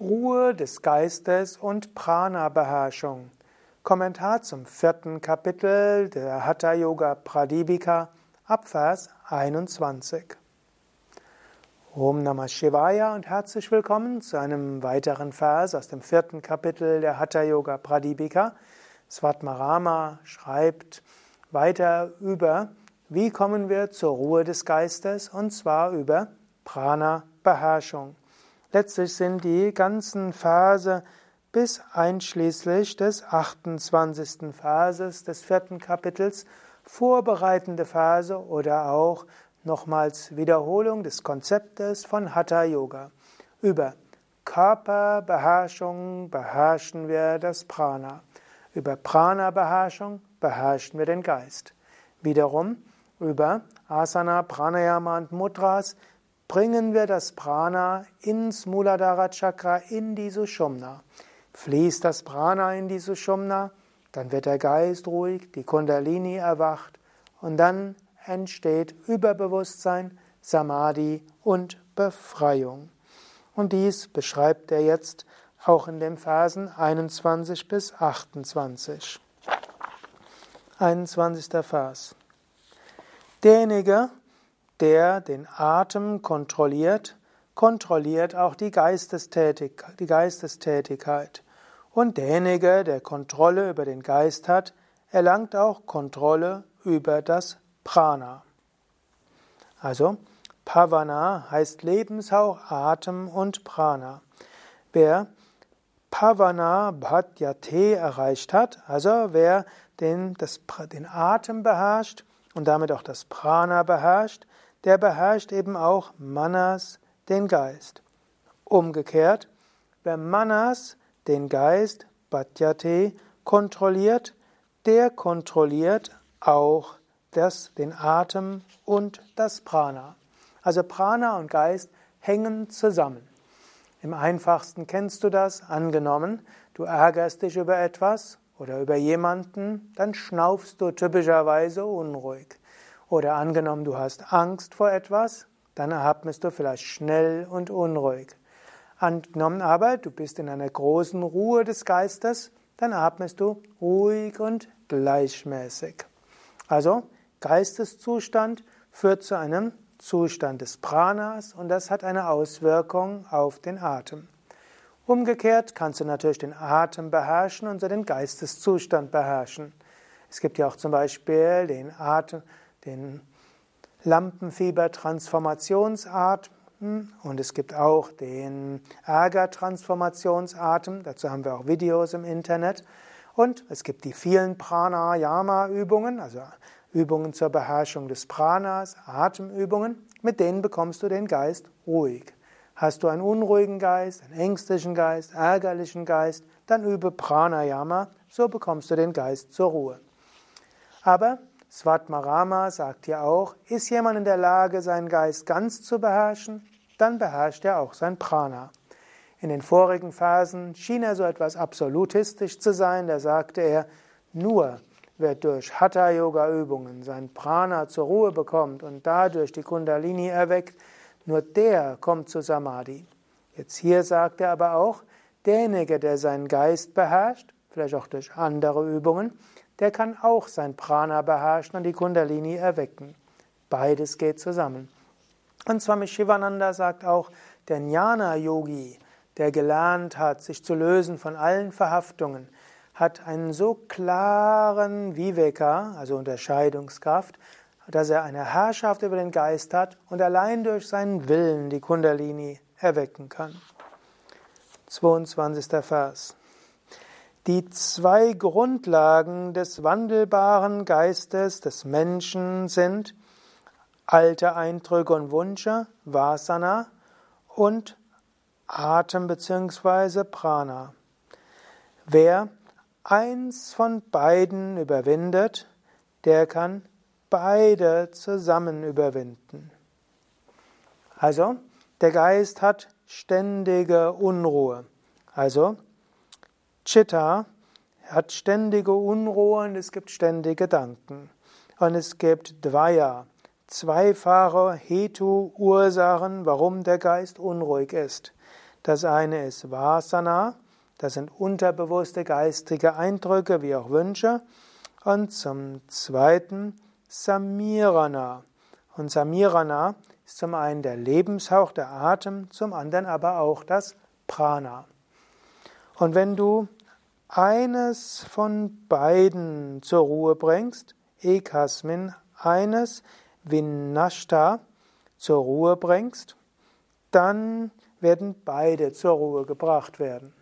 Ruhe des Geistes und Prana-Beherrschung. Kommentar zum vierten Kapitel der Hatha Yoga Pradipika ab Vers 21. Om Namah Shivaya und herzlich willkommen zu einem weiteren Vers aus dem vierten Kapitel der Hatha Yoga Pradipika. Svatmarama schreibt weiter über, wie kommen wir zur Ruhe des Geistes und zwar über Prana-Beherrschung. Letztlich sind die ganzen Verse bis einschließlich des 28. Verses des vierten Kapitels vorbereitende Verse oder auch nochmals Wiederholung des Konzeptes von Hatha Yoga. Über Körperbeherrschung beherrschen wir das Prana. Über Prana-Beherrschung beherrschen wir den Geist. Wiederum über Asana, Pranayama und Mudras bringen wir das Prana ins Muladhara Chakra, in die Sushumna. Fließt das Prana in die Sushumna, dann wird der Geist ruhig, die Kundalini erwacht und dann entsteht Überbewusstsein, Samadhi und Befreiung. Und dies beschreibt er jetzt auch in den Versen 21 bis 28. 21. Vers. Derjenige, der den Atem kontrolliert, kontrolliert auch die, Geistestätig die Geistestätigkeit. Und derjenige, der Kontrolle über den Geist hat, erlangt auch Kontrolle über das Prana. Also, Pavana heißt Lebenshauch, Atem und Prana. Wer Pavana Bhatyate erreicht hat, also wer den, das, den Atem beherrscht und damit auch das Prana beherrscht, der beherrscht eben auch Manas, den Geist. Umgekehrt, wer Manas, den Geist, Bhatyate, kontrolliert, der kontrolliert auch das, den Atem und das Prana. Also Prana und Geist hängen zusammen. Im einfachsten kennst du das, angenommen, du ärgerst dich über etwas oder über jemanden, dann schnaufst du typischerweise unruhig. Oder angenommen, du hast Angst vor etwas, dann atmest du vielleicht schnell und unruhig. Angenommen aber, du bist in einer großen Ruhe des Geistes, dann atmest du ruhig und gleichmäßig. Also, Geisteszustand führt zu einem Zustand des Pranas und das hat eine Auswirkung auf den Atem. Umgekehrt kannst du natürlich den Atem beherrschen und so den Geisteszustand beherrschen. Es gibt ja auch zum Beispiel den Atem, den Lampenfieber-Transformationsatem und es gibt auch den Ärger-Transformationsatem. Dazu haben wir auch Videos im Internet. Und es gibt die vielen Pranayama-Übungen, also Übungen zur Beherrschung des Pranas, Atemübungen. Mit denen bekommst du den Geist ruhig. Hast du einen unruhigen Geist, einen ängstlichen Geist, ärgerlichen Geist, dann übe Pranayama, so bekommst du den Geist zur Ruhe. Aber Svatmarama sagt ja auch, ist jemand in der Lage, seinen Geist ganz zu beherrschen, dann beherrscht er auch sein Prana. In den vorigen Phasen schien er so etwas absolutistisch zu sein, da sagte er, nur wer durch Hatha-Yoga-Übungen sein Prana zur Ruhe bekommt und dadurch die Kundalini erweckt, nur der kommt zu Samadhi. Jetzt hier sagt er aber auch, derjenige, der seinen Geist beherrscht, vielleicht auch durch andere Übungen, der kann auch sein Prana beherrschen und die Kundalini erwecken. Beides geht zusammen. Und Swami Shivananda sagt auch, der Jnana-Yogi, der gelernt hat, sich zu lösen von allen Verhaftungen, hat einen so klaren Viveka, also Unterscheidungskraft, dass er eine Herrschaft über den Geist hat und allein durch seinen Willen die Kundalini erwecken kann. 22. Vers. Die zwei Grundlagen des wandelbaren Geistes des Menschen sind alte Eindrücke und Wünsche, Vasana und Atem bzw. Prana. Wer eins von beiden überwindet, der kann beide zusammen überwinden. Also, der Geist hat ständige Unruhe. Also, Chitta hat ständige Unruhe und es gibt ständige Gedanken. Und es gibt Dvaya, zweifache Hetu-Ursachen, warum der Geist unruhig ist. Das eine ist Vasana, das sind unterbewusste geistige Eindrücke wie auch Wünsche. Und zum zweiten Samirana. Und Samirana ist zum einen der Lebenshauch, der Atem, zum anderen aber auch das Prana. Und wenn du eines von beiden zur Ruhe bringst, Ekasmin, eines Vinashta zur Ruhe bringst, dann werden beide zur Ruhe gebracht werden.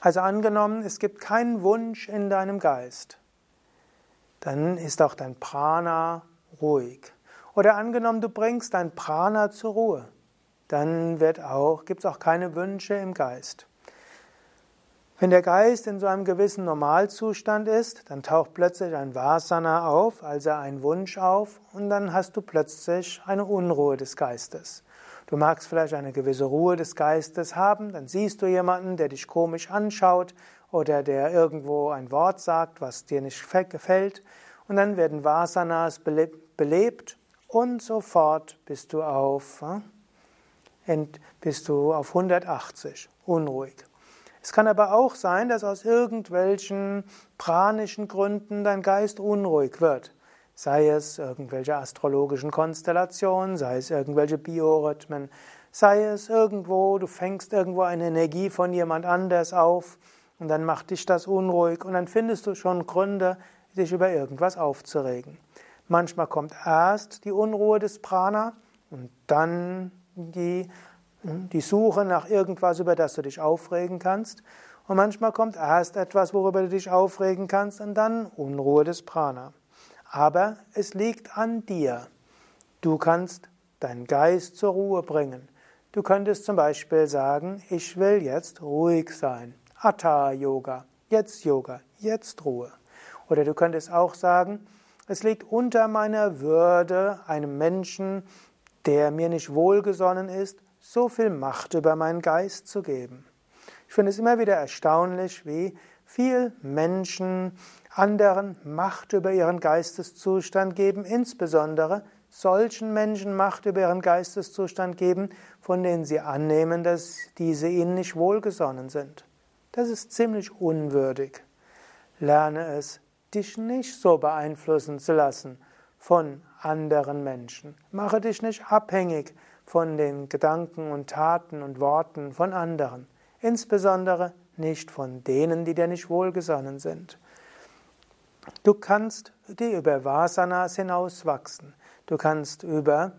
Also angenommen, es gibt keinen Wunsch in deinem Geist, dann ist auch dein Prana ruhig. Oder angenommen, du bringst dein Prana zur Ruhe, dann wird auch, gibt es auch keine Wünsche im Geist. Wenn der Geist in so einem gewissen Normalzustand ist, dann taucht plötzlich ein Vasana auf, also ein Wunsch auf, und dann hast du plötzlich eine Unruhe des Geistes. Du magst vielleicht eine gewisse Ruhe des Geistes haben, dann siehst du jemanden, der dich komisch anschaut oder der irgendwo ein Wort sagt, was dir nicht gefällt, und dann werden Vasanas belebt und sofort bist du auf, äh, bist du auf 180, unruhig. Es kann aber auch sein, dass aus irgendwelchen pranischen Gründen dein Geist unruhig wird. Sei es irgendwelche astrologischen Konstellationen, sei es irgendwelche Biorhythmen, sei es irgendwo, du fängst irgendwo eine Energie von jemand anders auf und dann macht dich das unruhig und dann findest du schon Gründe, dich über irgendwas aufzuregen. Manchmal kommt erst die Unruhe des Prana und dann die die Suche nach irgendwas, über das du dich aufregen kannst. Und manchmal kommt erst etwas, worüber du dich aufregen kannst, und dann Unruhe des Prana. Aber es liegt an dir. Du kannst deinen Geist zur Ruhe bringen. Du könntest zum Beispiel sagen, ich will jetzt ruhig sein. Atta Yoga, jetzt Yoga, jetzt Ruhe. Oder du könntest auch sagen, es liegt unter meiner Würde, einem Menschen, der mir nicht wohlgesonnen ist, so viel Macht über meinen Geist zu geben. Ich finde es immer wieder erstaunlich, wie viel Menschen anderen Macht über ihren Geisteszustand geben, insbesondere solchen Menschen Macht über ihren Geisteszustand geben, von denen sie annehmen, dass diese ihnen nicht wohlgesonnen sind. Das ist ziemlich unwürdig. Lerne es, dich nicht so beeinflussen zu lassen von anderen Menschen. Mache dich nicht abhängig von den Gedanken und Taten und Worten von anderen, insbesondere nicht von denen, die dir nicht wohlgesonnen sind. Du kannst dir über Vasanas hinauswachsen. Du kannst über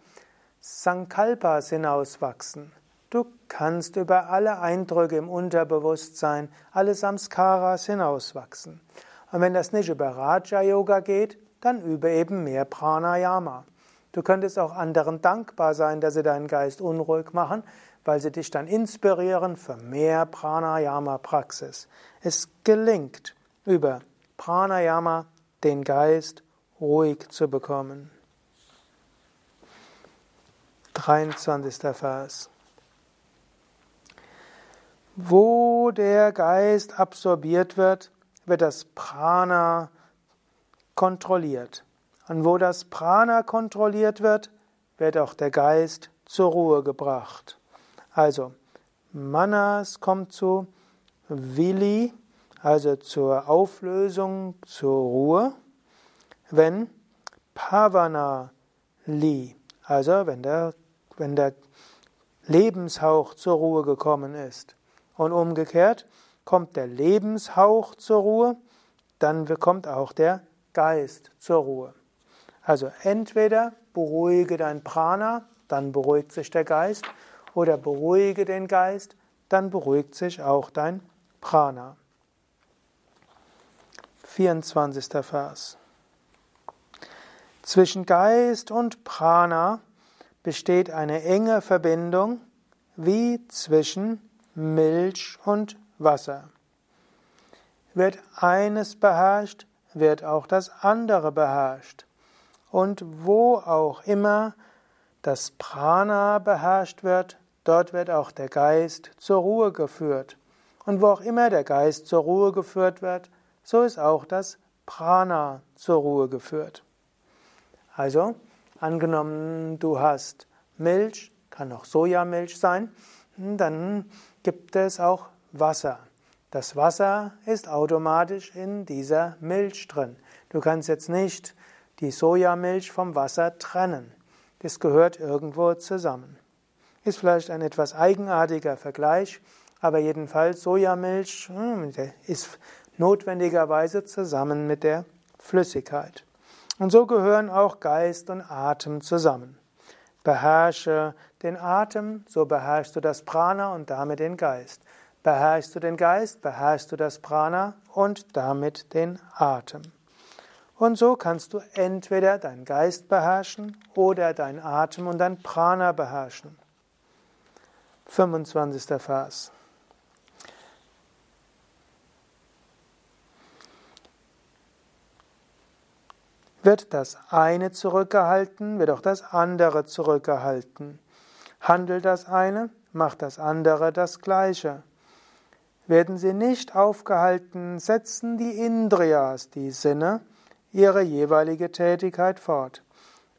Sankalpas hinauswachsen. Du kannst über alle Eindrücke im Unterbewusstsein, alle Samskaras hinauswachsen. Und wenn das nicht über Raja Yoga geht, dann über eben mehr Pranayama. Du könntest auch anderen dankbar sein, dass sie deinen Geist unruhig machen, weil sie dich dann inspirieren für mehr Pranayama-Praxis. Es gelingt, über Pranayama den Geist ruhig zu bekommen. 23. Vers. Wo der Geist absorbiert wird, wird das Prana kontrolliert. Und wo das Prana kontrolliert wird, wird auch der Geist zur Ruhe gebracht. Also, Manas kommt zu Vili, also zur Auflösung, zur Ruhe, wenn Pavana Li, also wenn der, wenn der Lebenshauch zur Ruhe gekommen ist. Und umgekehrt kommt der Lebenshauch zur Ruhe, dann kommt auch der Geist zur Ruhe. Also entweder beruhige dein Prana, dann beruhigt sich der Geist, oder beruhige den Geist, dann beruhigt sich auch dein Prana. 24. Vers. Zwischen Geist und Prana besteht eine enge Verbindung wie zwischen Milch und Wasser. Wird eines beherrscht, wird auch das andere beherrscht. Und wo auch immer das Prana beherrscht wird, dort wird auch der Geist zur Ruhe geführt. Und wo auch immer der Geist zur Ruhe geführt wird, so ist auch das Prana zur Ruhe geführt. Also, angenommen, du hast Milch, kann auch Sojamilch sein, dann gibt es auch Wasser. Das Wasser ist automatisch in dieser Milch drin. Du kannst jetzt nicht die Sojamilch vom Wasser trennen. Das gehört irgendwo zusammen. Ist vielleicht ein etwas eigenartiger Vergleich, aber jedenfalls Sojamilch hm, ist notwendigerweise zusammen mit der Flüssigkeit. Und so gehören auch Geist und Atem zusammen. Beherrsche den Atem, so beherrschst du das Prana und damit den Geist. Beherrschst du den Geist, beherrschst du das Prana und damit den Atem. Und so kannst du entweder deinen Geist beherrschen oder deinen Atem und dein Prana beherrschen. 25. Vers. Wird das eine zurückgehalten, wird auch das andere zurückgehalten. Handelt das eine, macht das andere das gleiche. Werden sie nicht aufgehalten, setzen die Indriyas, die Sinne, ihre jeweilige Tätigkeit fort.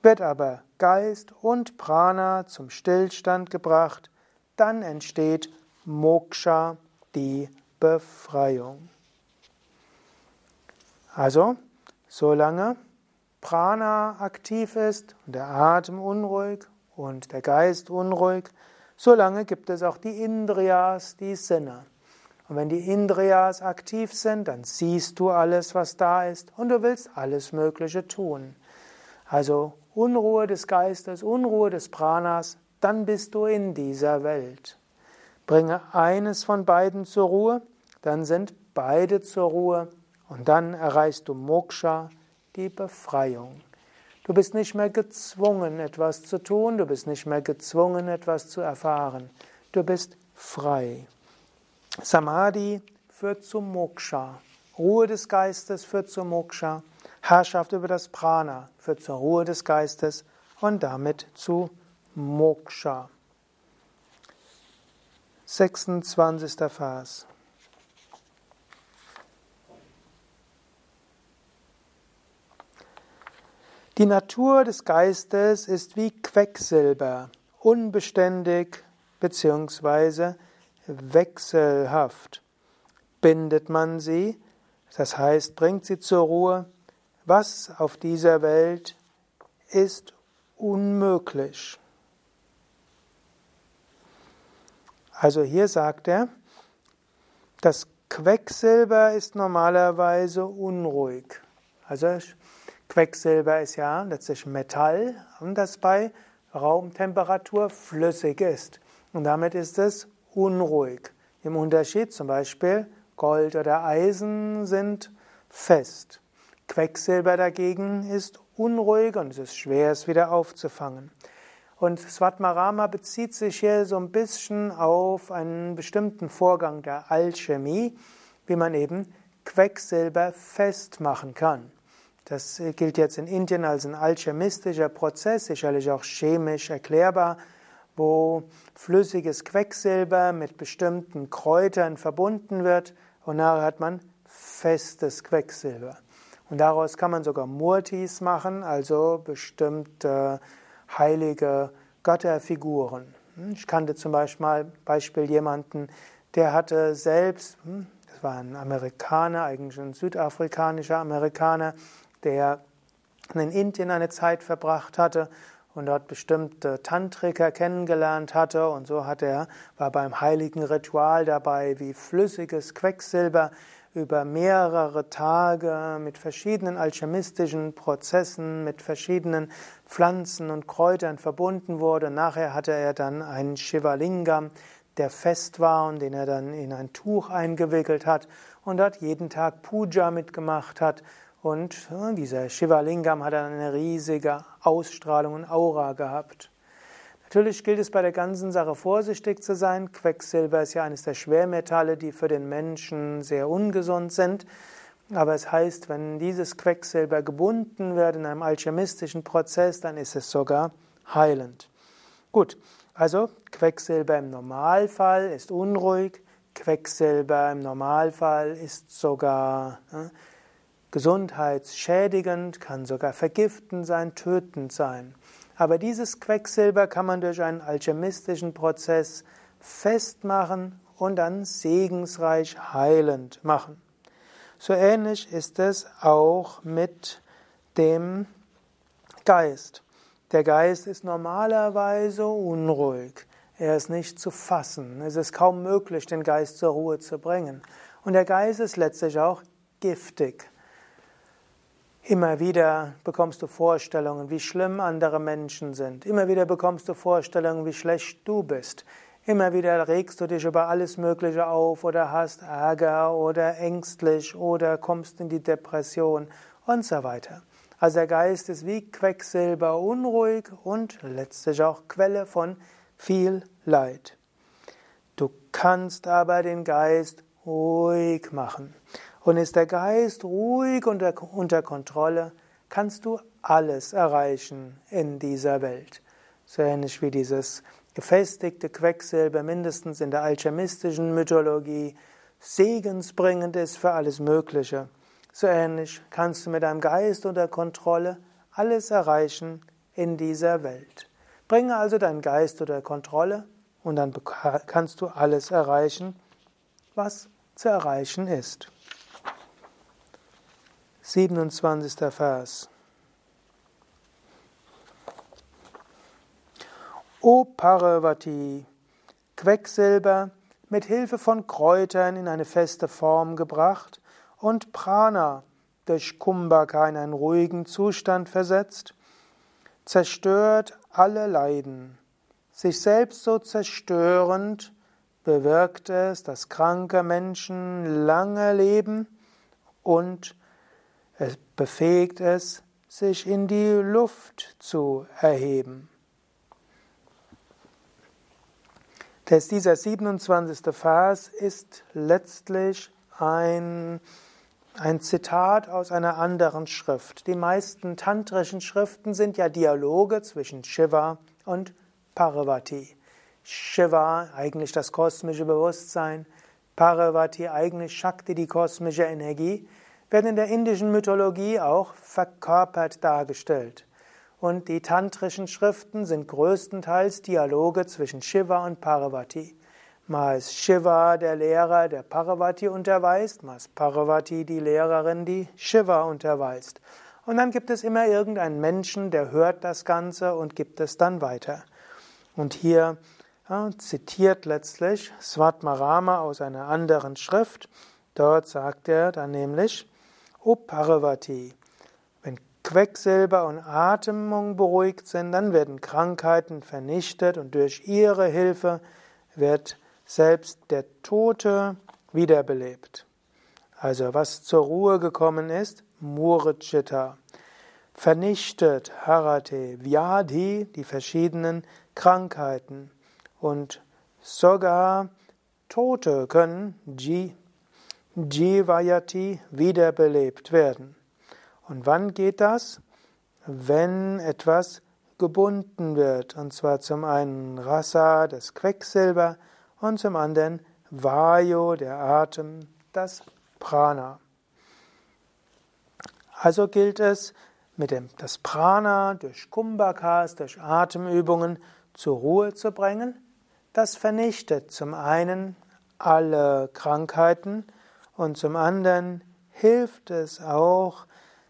Wird aber Geist und Prana zum Stillstand gebracht, dann entsteht Moksha, die Befreiung. Also, solange Prana aktiv ist und der Atem unruhig und der Geist unruhig, solange gibt es auch die Indriyas, die Sinne. Und wenn die Indriyas aktiv sind, dann siehst du alles, was da ist und du willst alles Mögliche tun. Also Unruhe des Geistes, Unruhe des Pranas, dann bist du in dieser Welt. Bringe eines von beiden zur Ruhe, dann sind beide zur Ruhe und dann erreichst du Moksha, die Befreiung. Du bist nicht mehr gezwungen, etwas zu tun, du bist nicht mehr gezwungen, etwas zu erfahren. Du bist frei. Samadhi führt zu Moksha. Ruhe des Geistes führt zu Moksha. Herrschaft über das Prana führt zur Ruhe des Geistes und damit zu Moksha. 26. Vers. Die Natur des Geistes ist wie Quecksilber, unbeständig bzw. wechselhaft. Bindet man sie, das heißt, bringt sie zur Ruhe, was auf dieser Welt ist unmöglich. Also hier sagt er, das Quecksilber ist normalerweise unruhig. Also Quecksilber ist ja letztlich Metall und das bei Raumtemperatur flüssig ist. Und damit ist es unruhig. Im Unterschied zum Beispiel Gold oder Eisen sind fest. Quecksilber dagegen ist unruhig und es ist schwer, es wieder aufzufangen. Und Svatmarama bezieht sich hier so ein bisschen auf einen bestimmten Vorgang der Alchemie, wie man eben Quecksilber festmachen kann. Das gilt jetzt in Indien als ein alchemistischer Prozess, sicherlich auch chemisch erklärbar, wo flüssiges Quecksilber mit bestimmten Kräutern verbunden wird und nachher hat man festes Quecksilber. Und daraus kann man sogar Murtis machen, also bestimmte heilige Götterfiguren. Ich kannte zum Beispiel, Beispiel jemanden, der hatte selbst, hm, das war ein Amerikaner, eigentlich ein südafrikanischer Amerikaner, der in Indien eine Zeit verbracht hatte und dort bestimmte Tantriker kennengelernt hatte und so hat er war beim heiligen Ritual dabei, wie flüssiges Quecksilber über mehrere Tage mit verschiedenen alchemistischen Prozessen, mit verschiedenen Pflanzen und Kräutern verbunden wurde. Nachher hatte er dann einen Shivalingam, der fest war und den er dann in ein Tuch eingewickelt hat und dort jeden Tag Puja mitgemacht hat und dieser Shivalingam hat eine riesige Ausstrahlung und Aura gehabt. Natürlich gilt es bei der ganzen Sache vorsichtig zu sein. Quecksilber ist ja eines der Schwermetalle, die für den Menschen sehr ungesund sind. Aber es heißt, wenn dieses Quecksilber gebunden wird in einem alchemistischen Prozess, dann ist es sogar heilend. Gut, also Quecksilber im Normalfall ist unruhig. Quecksilber im Normalfall ist sogar gesundheitsschädigend, kann sogar vergiftend sein, tötend sein. Aber dieses Quecksilber kann man durch einen alchemistischen Prozess festmachen und dann segensreich heilend machen. So ähnlich ist es auch mit dem Geist. Der Geist ist normalerweise unruhig. Er ist nicht zu fassen. Es ist kaum möglich, den Geist zur Ruhe zu bringen. Und der Geist ist letztlich auch giftig. Immer wieder bekommst du Vorstellungen, wie schlimm andere Menschen sind. Immer wieder bekommst du Vorstellungen, wie schlecht du bist. Immer wieder regst du dich über alles Mögliche auf oder hast Ärger oder ängstlich oder kommst in die Depression und so weiter. Also der Geist ist wie Quecksilber unruhig und letztlich auch Quelle von viel Leid. Du kannst aber den Geist ruhig machen. Und ist der Geist ruhig unter, unter Kontrolle, kannst du alles erreichen in dieser Welt. So ähnlich wie dieses gefestigte Quecksilber mindestens in der alchemistischen Mythologie segensbringend ist für alles Mögliche. So ähnlich kannst du mit deinem Geist unter Kontrolle alles erreichen in dieser Welt. Bringe also deinen Geist unter Kontrolle und dann kannst du alles erreichen, was zu erreichen ist. 27. Vers. O Parvati, Quecksilber mit Hilfe von Kräutern in eine feste Form gebracht und Prana durch Kumbhaka in einen ruhigen Zustand versetzt, zerstört alle Leiden. Sich selbst so zerstörend bewirkt es, dass kranke Menschen lange leben und es befähigt es, sich in die Luft zu erheben. Das, dieser 27. Vers ist letztlich ein, ein Zitat aus einer anderen Schrift. Die meisten tantrischen Schriften sind ja Dialoge zwischen Shiva und Parvati. Shiva, eigentlich das kosmische Bewusstsein, Parvati, eigentlich Shakti, die kosmische Energie werden in der indischen Mythologie auch verkörpert dargestellt. Und die tantrischen Schriften sind größtenteils Dialoge zwischen Shiva und Parvati. Mal ist Shiva der Lehrer, der Parvati unterweist, mal ist Parvati die Lehrerin, die Shiva unterweist. Und dann gibt es immer irgendeinen Menschen, der hört das Ganze und gibt es dann weiter. Und hier ja, zitiert letztlich Svatmarama aus einer anderen Schrift. Dort sagt er dann nämlich, O Parvati, wenn Quecksilber und Atmung beruhigt sind, dann werden Krankheiten vernichtet und durch ihre Hilfe wird selbst der Tote wiederbelebt. Also was zur Ruhe gekommen ist, Murchita. Vernichtet Harate, Vyadhi, die verschiedenen Krankheiten. Und sogar Tote können, Ji, Jivayati wiederbelebt werden. Und wann geht das? Wenn etwas gebunden wird, und zwar zum einen Rasa, das Quecksilber, und zum anderen Vayu, der Atem, das Prana. Also gilt es, mit dem, das Prana durch Kumbhakas, durch Atemübungen zur Ruhe zu bringen. Das vernichtet zum einen alle Krankheiten, und zum anderen hilft es auch,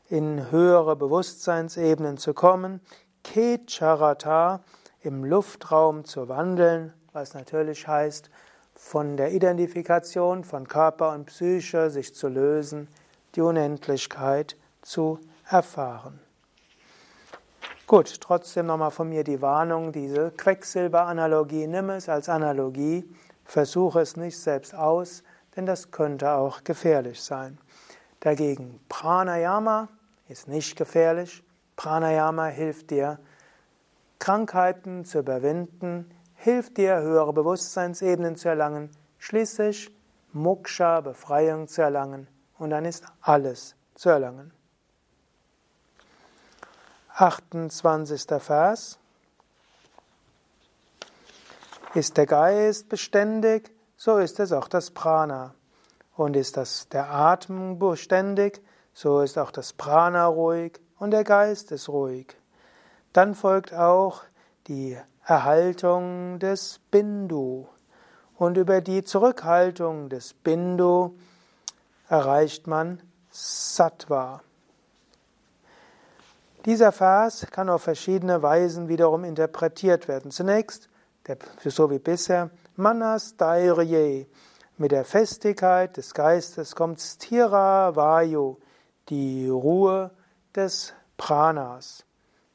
in höhere Bewusstseinsebenen zu kommen, Kecharata im Luftraum zu wandeln, was natürlich heißt, von der Identifikation von Körper und Psyche sich zu lösen, die Unendlichkeit zu erfahren. Gut, trotzdem nochmal von mir die Warnung, diese Quecksilber-Analogie, nimm es als Analogie, versuche es nicht selbst aus, denn das könnte auch gefährlich sein. Dagegen Pranayama ist nicht gefährlich. Pranayama hilft dir, Krankheiten zu überwinden, hilft dir, höhere Bewusstseinsebenen zu erlangen, schließlich Moksha, Befreiung zu erlangen und dann ist alles zu erlangen. 28. Vers. Ist der Geist beständig, so ist es auch das Prana. Und ist das der Atem beständig, so ist auch das Prana ruhig und der Geist ist ruhig. Dann folgt auch die Erhaltung des Bindu. Und über die Zurückhaltung des Bindu erreicht man Sattva. Dieser Vers kann auf verschiedene Weisen wiederum interpretiert werden. Zunächst, so wie bisher, Manas Dairye. Mit der Festigkeit des Geistes kommt Sthira Vayu, die Ruhe des Pranas.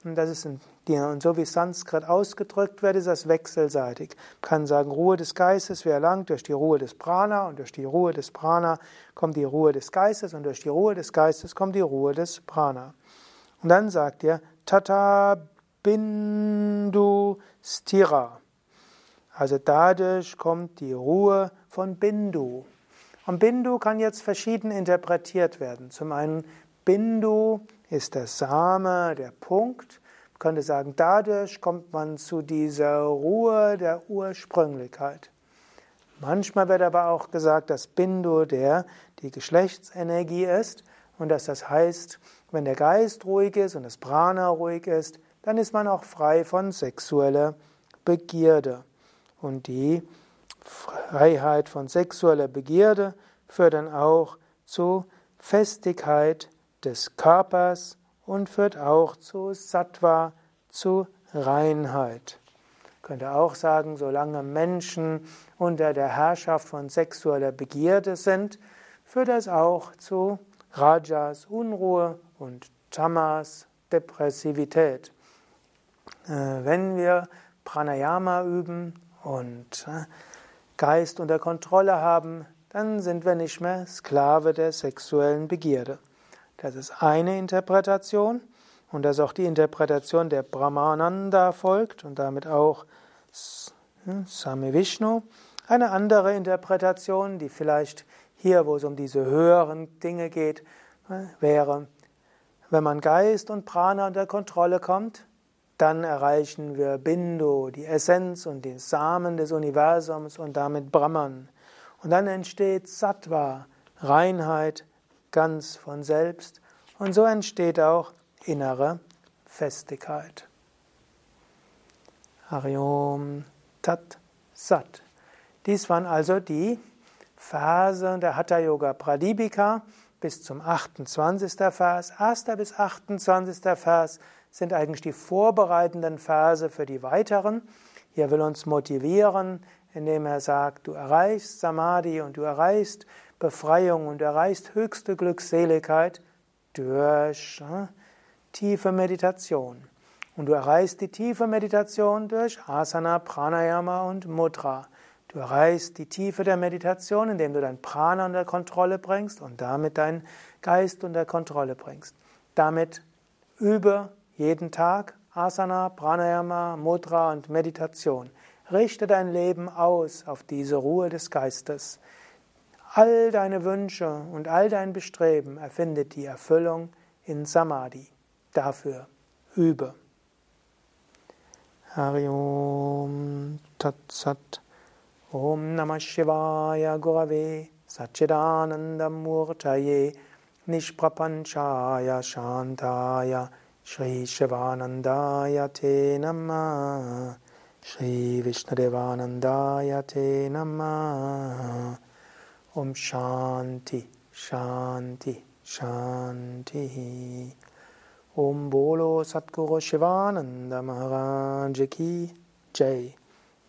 Und das ist ein, und so wie Sanskrit ausgedrückt wird, ist das wechselseitig. Man kann sagen, Ruhe des Geistes wird erlangt durch die Ruhe des Prana und durch die Ruhe des Prana kommt die Ruhe des Geistes und durch die Ruhe des Geistes kommt die Ruhe des Prana. Und dann sagt er Tata Bindu Stira. Also dadurch kommt die Ruhe von Bindu. Und Bindu kann jetzt verschieden interpretiert werden. Zum einen Bindu ist der Same, der Punkt. Man könnte sagen, dadurch kommt man zu dieser Ruhe der Ursprünglichkeit. Manchmal wird aber auch gesagt, dass Bindu der die Geschlechtsenergie ist und dass das heißt, wenn der Geist ruhig ist und das Prana ruhig ist, dann ist man auch frei von sexueller Begierde. Und die Freiheit von sexueller Begierde führt dann auch zu Festigkeit des Körpers und führt auch zu Sattva, zu Reinheit. Man könnte auch sagen, solange Menschen unter der Herrschaft von sexueller Begierde sind, führt das auch zu Rajas Unruhe und Tamas Depressivität. Äh, wenn wir Pranayama üben und äh, Geist unter Kontrolle haben, dann sind wir nicht mehr Sklave der sexuellen Begierde. Das ist eine Interpretation und das ist auch die Interpretation der Brahmananda folgt und damit auch hm, Same Vishnu. Eine andere Interpretation, die vielleicht hier, wo es um diese höheren Dinge geht, äh, wäre, wenn man Geist und Prana unter Kontrolle kommt, dann erreichen wir Bindu, die Essenz und den Samen des Universums und damit Brahman. Und dann entsteht Sattva, Reinheit, ganz von selbst. Und so entsteht auch innere Festigkeit. Hariom Tat Sat. Dies waren also die Verse der Hatha Yoga Pradipika bis zum 28. Vers. 1. bis 28. Vers sind eigentlich die vorbereitenden Verse für die weiteren. Hier will uns motivieren, indem er sagt, du erreichst Samadhi und du erreichst Befreiung und du erreichst höchste Glückseligkeit durch äh, tiefe Meditation. Und du erreichst die tiefe Meditation durch Asana, Pranayama und Mudra. Du erreichst die Tiefe der Meditation, indem du dein Prana unter Kontrolle bringst und damit deinen Geist unter Kontrolle bringst. Damit übe jeden Tag Asana, Pranayama, Mudra und Meditation. Richte dein Leben aus auf diese Ruhe des Geistes. All deine Wünsche und all dein Bestreben erfindet die Erfüllung in Samadhi. Dafür übe. Hariom Tatsat Om Namah Shivaya Gurave Satchidanandamurtaye Nishprapanchaya Shantaya Shri Shivanandaya Te Namah. Shri Vishnadevanandaya Te Namah. Om Shanti Shanti Shanti. Om Bolo Satguru Shivananda Maharaj Ki Jai.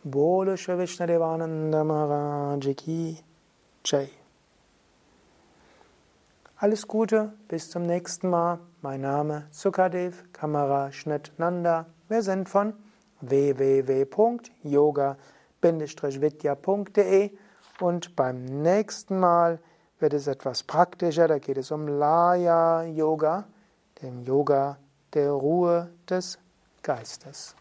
Bolo Shri Vishnadevananda Maharaj Ki Jai. Alles Gute, bis zum nächsten Mal. Mein Name Sukadev, Kamera Schnitt Nanda. Wir sind von www.yoga-vidya.de und beim nächsten Mal wird es etwas praktischer. Da geht es um Laya Yoga, dem Yoga der Ruhe des Geistes.